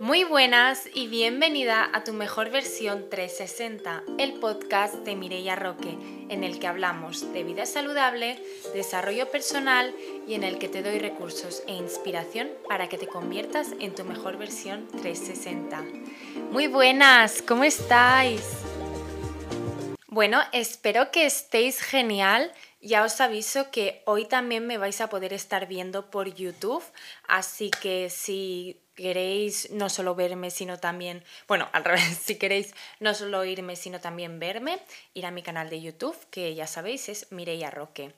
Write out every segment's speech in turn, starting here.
Muy buenas y bienvenida a tu mejor versión 360, el podcast de Mireia Roque, en el que hablamos de vida saludable, desarrollo personal y en el que te doy recursos e inspiración para que te conviertas en tu mejor versión 360. Muy buenas, ¿cómo estáis? Bueno, espero que estéis genial. Ya os aviso que hoy también me vais a poder estar viendo por YouTube, así que si queréis no solo verme, sino también, bueno, al revés, si queréis no solo oírme, sino también verme, ir a mi canal de YouTube, que ya sabéis es Mireia Roque.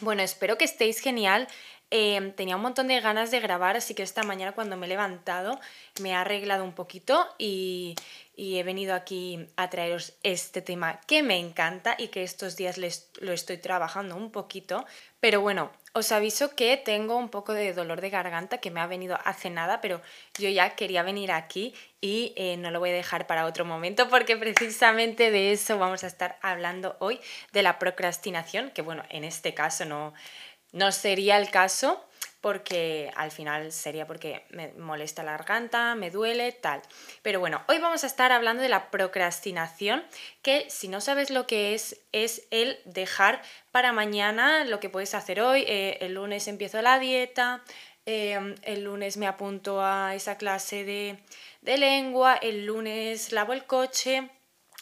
Bueno, espero que estéis genial. Em, tenía un montón de ganas de grabar, así que esta mañana cuando me he levantado me he arreglado un poquito y, y he venido aquí a traeros este tema que me encanta y que estos días les, lo estoy trabajando un poquito. Pero bueno, os aviso que tengo un poco de dolor de garganta que me ha venido hace nada, pero yo ya quería venir aquí y eh, no lo voy a dejar para otro momento porque precisamente de eso vamos a estar hablando hoy, de la procrastinación, que bueno, en este caso no, no sería el caso, porque al final sería porque me molesta la garganta, me duele, tal. Pero bueno, hoy vamos a estar hablando de la procrastinación, que si no sabes lo que es, es el dejar para mañana lo que puedes hacer hoy. Eh, el lunes empiezo la dieta, em, el lunes me apunto a esa clase de, de lengua, el lunes lavo el coche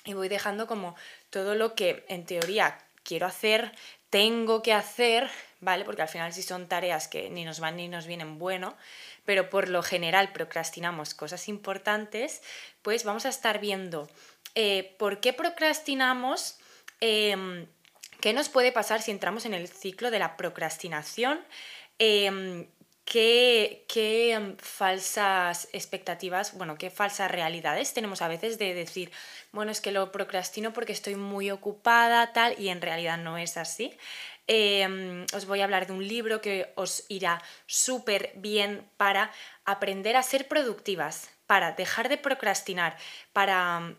y voy dejando como todo lo que en teoría quiero hacer, tengo que hacer, ¿vale? Porque al final si son tareas que ni nos van ni nos vienen bueno, pero por lo general procrastinamos cosas importantes, pues vamos a estar viendo eh, por qué procrastinamos, em, qué nos puede pasar si entramos en el ciclo de la procrastinación, em, qué, qué em, falsas expectativas, bueno, qué falsas realidades tenemos a veces de decir, bueno, es que lo procrastino porque estoy muy ocupada, tal, y en realidad no es así. Em, os voy a hablar de un libro que os irá súper bien para aprender a ser productivas, para dejar de procrastinar, para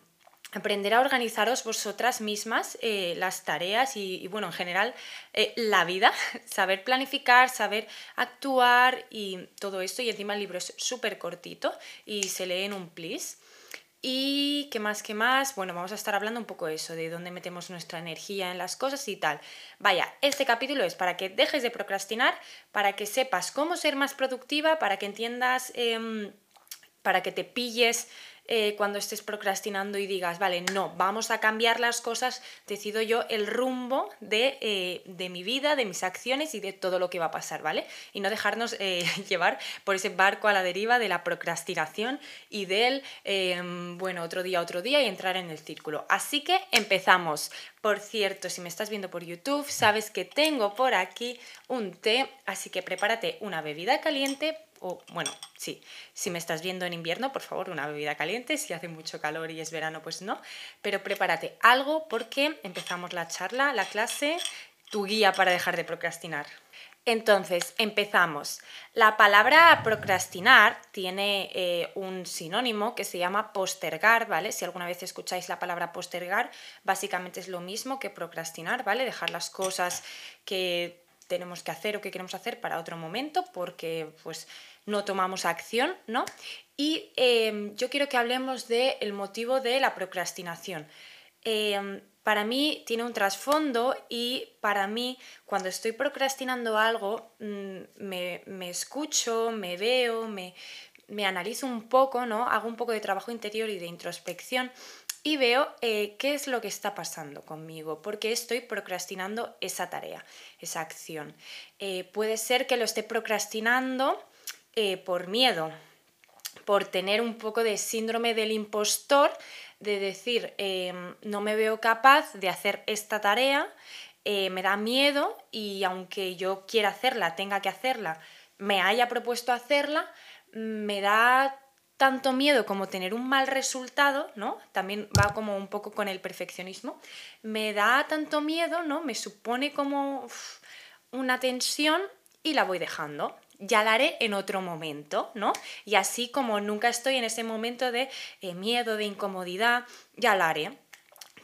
aprender a organizaros vosotras mismas eh, las tareas y, bueno, en general eh, la vida, saber planificar, saber actuar y todo esto. Y encima el libro es súper cortito y se lee en un plis. Y qué más, qué más. Bueno, vamos a estar hablando un poco de eso, de dónde metemos nuestra energía en las cosas y tal. Vaya, este capítulo es para que dejes de procrastinar, para que sepas cómo ser más productiva, para que entiendas, em, para que te pilles eh, cuando estés procrastinando y digas, vale, no, vamos a cambiar las cosas, decido yo el rumbo de, eh, de mi vida, de mis acciones y de todo lo que va a pasar, ¿vale? Y no dejarnos eh, llevar por ese barco a la deriva de la procrastinación y del, bueno, otro día, otro día y entrar en el círculo. Así que empezamos. Por cierto, si me estás viendo por YouTube, sabes que tengo por aquí un té, así que prepárate una bebida caliente o bueno, sí, si me estás viendo en invierno, por favor, una bebida caliente, si hace mucho calor y es verano, pues no, pero prepárate algo porque empezamos la charla, la clase, tu guía para dejar de procrastinar. Entonces, empezamos. La palabra procrastinar tiene eh, un sinónimo que se llama postergar, ¿vale? Si alguna vez escucháis la palabra postergar, básicamente es lo mismo que procrastinar, ¿vale? Dejar las cosas que tenemos que hacer o que queremos hacer para otro momento porque pues no tomamos acción, ¿no? Y em, yo quiero que hablemos del motivo de la procrastinación. Em, para mí tiene un trasfondo y para mí cuando estoy procrastinando algo mm, me, me, escucho, me veo, me, me analizo un poco, ¿no? Hago un poco de trabajo interior y de introspección y veo eh, qué es lo que está pasando conmigo, porque estoy procrastinando esa tarea, esa acción. Eh, puede ser que lo esté procrastinando eh, por miedo, por tener un poco de síndrome del impostor, de decir, em, no me veo capaz de hacer esta tarea, me da miedo y aunque yo quiera hacerla, tenga que hacerla, me haya propuesto hacerla, me da tanto miedo como tener un mal resultado, ¿no? También va como un poco con el perfeccionismo. Me da tanto miedo, ¿no? Me supone como una tensión y la voy dejando. Ya la haré en otro momento, ¿no? Y así como nunca estoy en ese momento de eh, miedo, de incomodidad, ya la haré.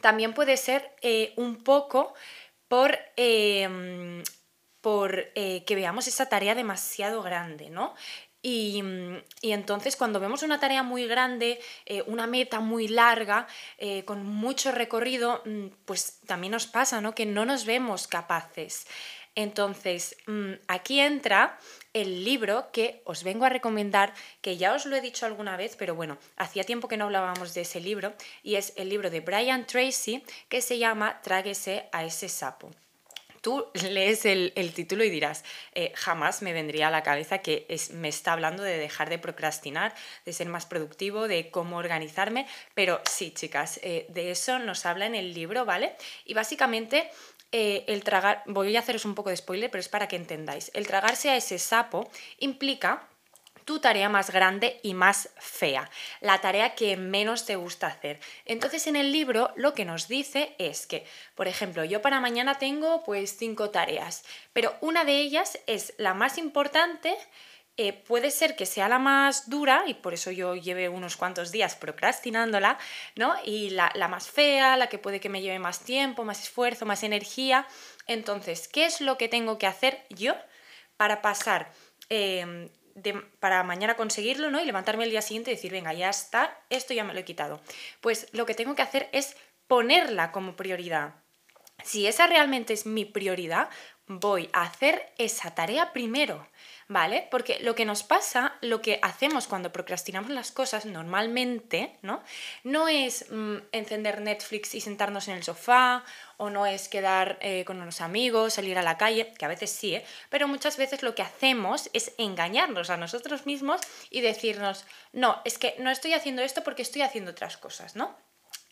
También puede ser eh, un poco por, em, por eh, que veamos esa tarea demasiado grande, ¿no? Y, entonces cuando vemos una tarea muy grande, eh, una meta muy larga, eh, con mucho recorrido, mm, pues también nos pasa, ¿no? Que no nos vemos capaces. Entonces, mm, aquí entra el libro que os vengo a recomendar, que ya os lo he dicho alguna vez, pero bueno, hacía tiempo que no hablábamos de ese libro, y es el libro de Brian Tracy que se llama Tráguese a ese sapo. Tú lees el, título y dirás, eh, jamás me vendría a la cabeza que me está hablando de dejar de procrastinar, de ser más productivo, de cómo organizarme, pero sí, chicas, eh, de eso nos habla en el libro, ¿vale? Y básicamente eh, el tragar, voy a haceros un poco de spoiler, pero es para que entendáis. El tragarse a ese sapo implica tu tarea más grande y más fea, la tarea que menos te gusta hacer. Entonces en el libro lo que nos dice es que, por ejemplo, yo para mañana tengo pues cinco tareas, pero una de ellas es la más importante eh, puede ser que sea la más dura, y por eso yo lleve unos cuantos días procrastinándola, ¿no? Y la, más fea, la que puede que me lleve más tiempo, más esfuerzo, más energía. Entonces, ¿qué es lo que tengo que hacer yo para pasar, em, para mañana conseguirlo, ¿no? Y levantarme el día siguiente y decir, venga, ya está, esto ya me lo he quitado. Pues lo que tengo que hacer es ponerla como prioridad. Si esa realmente es mi prioridad, voy a hacer esa tarea primero. ¿vale? Porque lo que nos pasa, lo que hacemos cuando procrastinamos las cosas normalmente, ¿no? No es mm, encender Netflix y sentarnos en el sofá, o no es quedar eh, con unos amigos, salir a la calle, que a veces sí, ¿eh? pero muchas veces lo que hacemos es engañarnos a nosotros mismos y decirnos, no, es que no estoy haciendo esto porque estoy haciendo otras cosas, ¿no?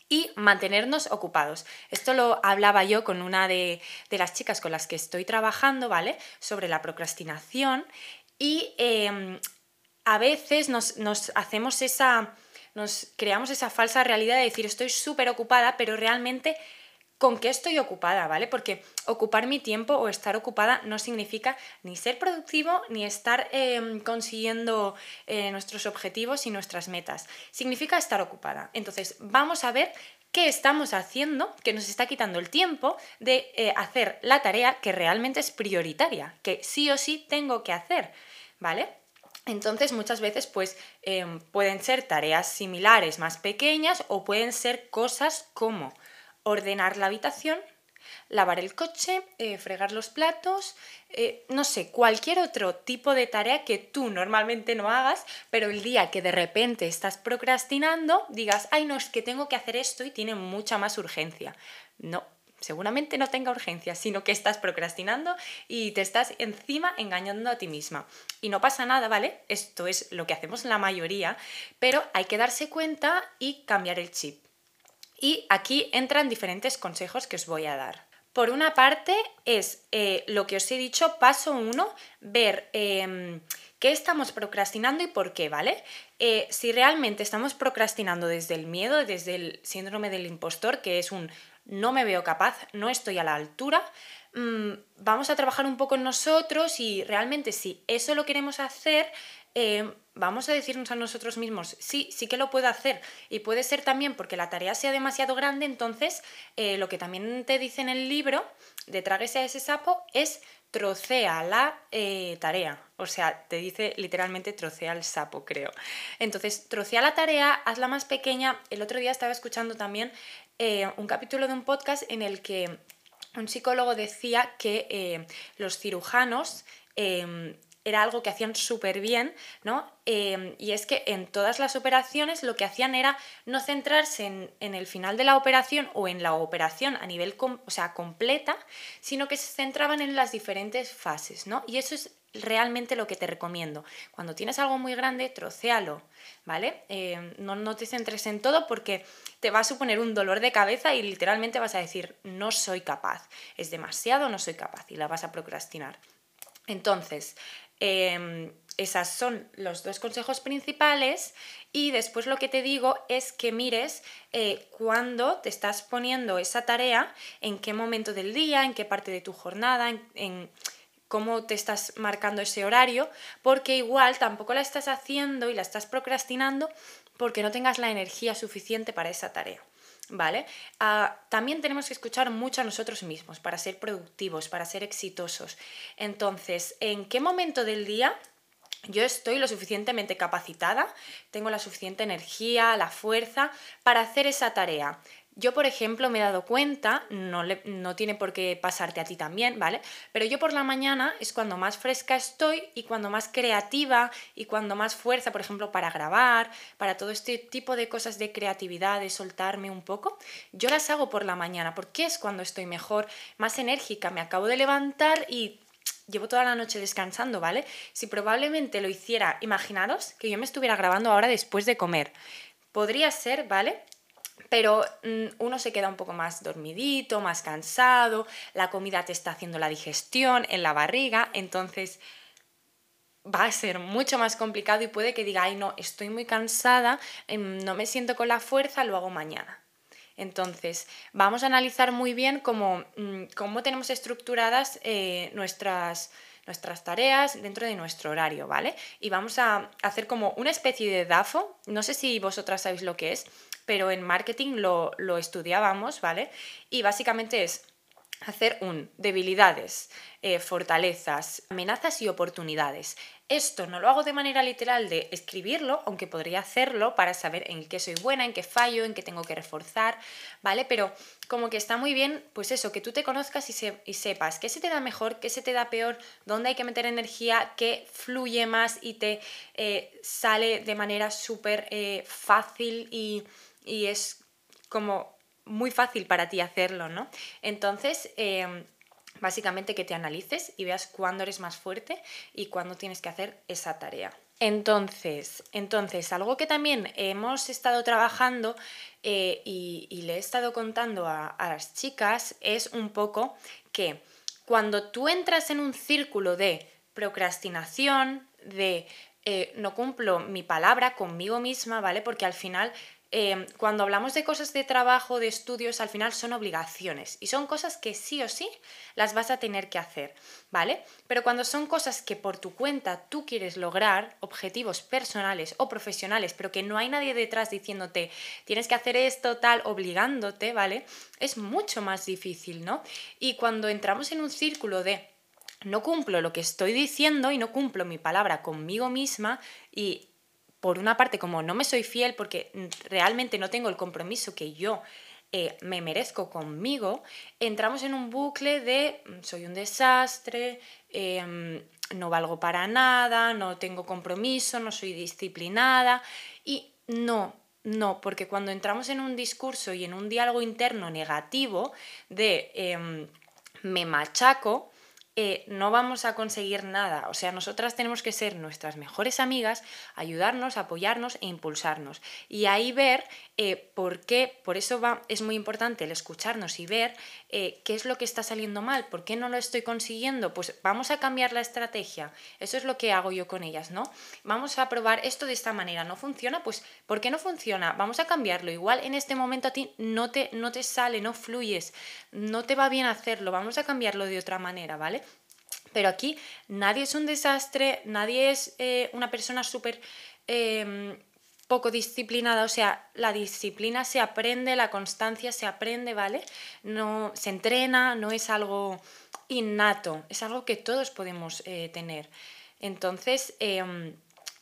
Y mantenernos ocupados. Esto lo hablaba yo con una de, las chicas con las que estoy trabajando, ¿vale? Sobre la procrastinación y em, a veces nos, nos hacemos esa, nos creamos esa falsa realidad de decir estoy súper ocupada, pero realmente con qué estoy ocupada, ¿vale? Porque ocupar mi tiempo o estar ocupada no significa ni ser productivo ni estar em, consiguiendo eh, nuestros objetivos y nuestras metas. Significa estar ocupada. Entonces, vamos a ver qué estamos haciendo que nos está quitando el tiempo de eh, hacer la tarea que realmente es prioritaria, que sí o sí tengo que hacer, ¿vale? Entonces muchas veces pues em, pueden ser tareas similares más pequeñas o pueden ser cosas como ordenar la habitación, lavar el coche, eh, fregar los platos, eh, no sé, cualquier otro tipo de tarea que tú normalmente no hagas, pero el día que de repente estás procrastinando, digas, ay, no, es que tengo que hacer esto y tiene mucha más urgencia. No, seguramente no tenga urgencia, sino que estás procrastinando y te estás encima engañando a ti misma. Y no pasa nada, ¿vale? Esto es lo que hacemos la mayoría, pero hay que darse cuenta y cambiar el chip. Y aquí entran diferentes consejos que os voy a dar. Por una parte es eh, lo que os he dicho, paso uno, ver em, qué estamos procrastinando y por qué, ¿vale? Eh, si realmente estamos procrastinando desde el miedo, desde el síndrome del impostor, que es un no me veo capaz, no estoy a la altura, mm, vamos a trabajar un poco en nosotros y realmente si eso lo queremos hacer, Em, vamos a decirnos a nosotros mismos, sí, sí que lo puedo hacer. Y puede ser también porque la tarea sea demasiado grande, entonces eh, lo que también te dice en el libro de Tráguese a ese sapo es trocea la eh, tarea. O sea, te dice literalmente trocea el sapo, creo. Entonces, trocea la tarea, hazla más pequeña. El otro día estaba escuchando también eh, un capítulo de un podcast en el que un psicólogo decía que los cirujanos em, era algo que hacían súper bien, ¿no? Em, y es que en todas las operaciones lo que hacían era no centrarse en, el final de la operación o en la operación a nivel o sea, completa, sino que se centraban en las diferentes fases, ¿no? Y eso es realmente lo que te recomiendo. Cuando tienes algo muy grande, trocéalo, ¿vale? Em, no, no te centres en todo porque te va a suponer un dolor de cabeza y literalmente vas a decir, no soy capaz, es demasiado, no soy capaz y la vas a procrastinar. Entonces, Em, esos son los dos consejos principales y después lo que te digo es que mires eh, cuándo te estás poniendo esa tarea, en qué momento del día, en qué parte de tu jornada, en, cómo te estás marcando ese horario, porque igual tampoco la estás haciendo y la estás procrastinando porque no tengas la energía suficiente para esa tarea. ¿Vale? Ah, también tenemos que escuchar mucho a nosotros mismos para ser productivos, para ser exitosos. Entonces, ¿en qué momento del día yo estoy lo suficientemente capacitada, tengo la suficiente energía, la fuerza para hacer esa tarea. Yo, por ejemplo, me he dado cuenta, no, no, tiene por qué pasarte a ti también, ¿vale? Pero yo por la mañana es cuando más fresca estoy y cuando más creativa y cuando más fuerza, por ejemplo, para grabar, para todo este tipo de cosas de creatividad, de soltarme un poco, yo las hago por la mañana porque es cuando estoy mejor, más enérgica, me acabo de levantar y llevo toda la noche descansando, ¿vale? Si probablemente lo hiciera, imaginaros que yo me estuviera grabando ahora después de comer. Podría ser, ¿vale? Pero mm, uno se queda un poco más dormidito, más cansado, la comida te está haciendo la digestión en la barriga, entonces va a ser mucho más complicado y puede que diga, ay no, estoy muy cansada, em, no me siento con la fuerza, lo hago mañana. Entonces, vamos a analizar muy bien cómo, mm, tenemos estructuradas eh, nuestras, nuestras tareas dentro de nuestro horario, ¿vale? Y vamos a hacer como una especie de DAFO, no sé si vosotras sabéis lo que es, pero en marketing lo, lo estudiábamos, ¿vale? Y básicamente es hacer un debilidades, eh, fortalezas, amenazas y oportunidades. Esto no lo hago de manera literal de escribirlo, aunque podría hacerlo para saber en qué soy buena, en qué fallo, en qué tengo que reforzar, ¿vale? Pero como que está muy bien, pues eso, que tú te conozcas y, sepas qué se te da mejor, qué se te da peor, dónde hay que meter energía, qué fluye más y te eh, sale de manera súper eh, fácil y, y es como muy fácil para ti hacerlo, ¿no? Entonces, em, básicamente que te analices y veas cuándo eres más fuerte y cuándo tienes que hacer esa tarea. Entonces, entonces algo que también hemos estado trabajando eh, y, le he estado contando a, las chicas es un poco que cuando tú entras en un círculo de procrastinación, de eh, no cumplo mi palabra conmigo misma, ¿vale? Porque al final Em, cuando hablamos de cosas de trabajo, de estudios, al final son obligaciones y son cosas que sí o sí las vas a tener que hacer, ¿vale? Pero cuando son cosas que por tu cuenta tú quieres lograr, objetivos personales o profesionales, pero que no hay nadie detrás diciéndote tienes que hacer esto, tal, obligándote, ¿vale? Es mucho más difícil, ¿no? Y cuando entramos en un círculo de no cumplo lo que estoy diciendo y no cumplo mi palabra conmigo misma y por una parte, como no me soy fiel porque realmente no tengo el compromiso que yo eh, me merezco conmigo, entramos en un bucle de mm, soy un desastre, em, no valgo para nada, no tengo compromiso, no soy disciplinada. Y no, no, porque cuando entramos en un discurso y en un diálogo interno negativo de em, me machaco, eh, no vamos a conseguir nada. O sea, nosotras tenemos que ser nuestras mejores amigas, ayudarnos, apoyarnos e impulsarnos. Y ahí ver eh, por qué, por eso va, es muy importante el escucharnos y ver eh, qué es lo que está saliendo mal, por qué no lo estoy consiguiendo. Pues vamos a cambiar la estrategia. Eso es lo que hago yo con ellas, ¿no? Vamos a probar esto de esta manera. ¿No funciona? Pues ¿por qué no funciona? Vamos a cambiarlo. Igual en este momento a ti no te, no te sale, no fluyes, no te va bien hacerlo. Vamos a cambiarlo de otra manera, ¿vale? Pero aquí nadie es un desastre, nadie es eh, una persona súper em, poco disciplinada, o sea, la disciplina se aprende, la constancia se aprende, ¿vale? No se entrena, no es algo innato, es algo que todos podemos eh, tener. Entonces, em,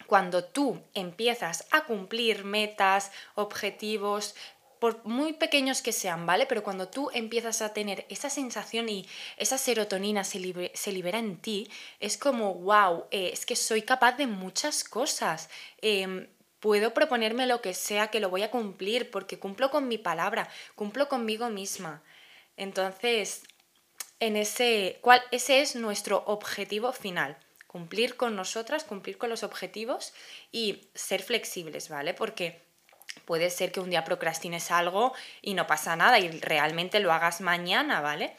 cuando tú empiezas a cumplir metas, objetivos, por muy pequeños que sean, ¿vale? Pero cuando tú empiezas a tener esa sensación y esa serotonina se, libera en ti, es como, wow, eh, es que soy capaz de muchas cosas. Em, puedo proponerme lo que sea que lo voy a cumplir porque cumplo con mi palabra, cumplo conmigo misma. Entonces, en ese, ¿cuál, ese es nuestro objetivo final cumplir con nosotras, cumplir con los objetivos y ser flexibles, ¿vale? Porque Puede ser que un día procrastines algo y no pasa nada y realmente lo hagas mañana, ¿vale?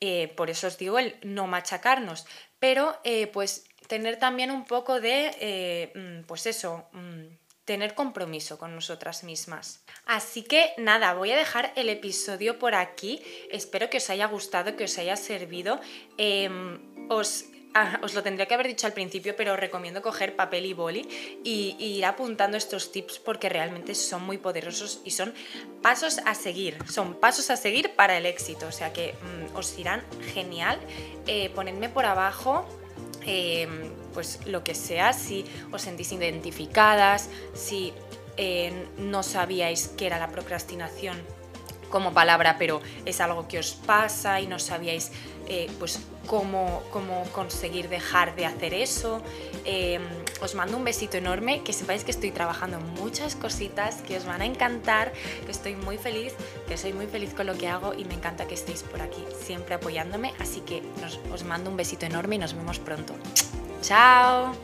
Eh, por eso os digo el no machacarnos, pero eh, pues tener también un poco de, eh, mm, pues eso, mm, tener compromiso con nosotras mismas. Así que nada, voy a dejar el episodio por aquí. Espero que os haya gustado, que os haya servido. Em, os Ah, os lo tendría que haber dicho al principio, pero os recomiendo coger papel y boli y, ir apuntando estos tips porque realmente son muy poderosos y son pasos a seguir, son pasos a seguir para el éxito, o sea que mm, os irán genial. Eh, ponedme por abajo em, pues lo que sea, si os sentís identificadas, si eh, no sabíais qué era la procrastinación como palabra, pero es algo que os pasa y no sabíais eh, pues cómo, cómo, conseguir dejar de hacer eso. Eh, os mando un besito enorme, que sepáis que estoy trabajando muchas cositas que os van a encantar, que estoy muy feliz, que soy muy feliz con lo que hago y me encanta que estéis por aquí siempre apoyándome, así que os mando un besito enorme y nos vemos pronto. ¡Chao!